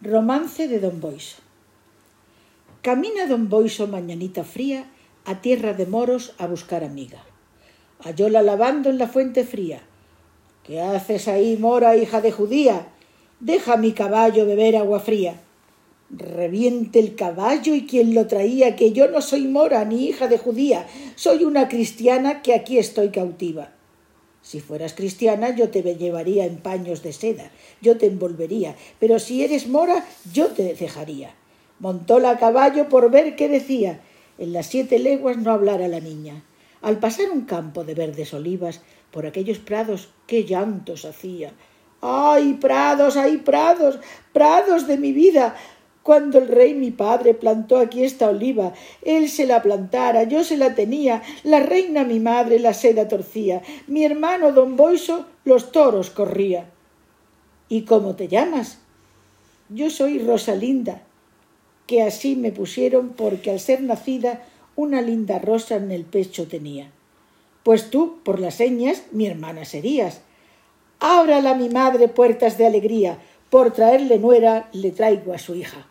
Romance de Don Boiso. Camina Don Boiso mañanita fría a tierra de moros a buscar amiga. Hallóla lavando en la fuente fría. ¿Qué haces ahí, mora, hija de judía? Deja mi caballo beber agua fría. Reviente el caballo y quien lo traía, que yo no soy mora ni hija de judía, soy una cristiana que aquí estoy cautiva. Si fueras cristiana, yo te llevaría en paños de seda, yo te envolvería, pero si eres mora, yo te dejaría. Montóla a caballo por ver qué decía. En las siete leguas no hablara la niña. Al pasar un campo de verdes olivas, por aquellos prados, qué llantos hacía. ¡Ay, prados, ay, prados, prados de mi vida! Cuando el rey mi padre plantó aquí esta oliva, él se la plantara, yo se la tenía, la reina mi madre la seda torcía, mi hermano don Boiso los toros corría. ¿Y cómo te llamas? Yo soy Rosalinda, que así me pusieron porque al ser nacida una linda rosa en el pecho tenía. Pues tú, por las señas, mi hermana serías. Ábrala mi madre puertas de alegría, por traerle nuera le traigo a su hija.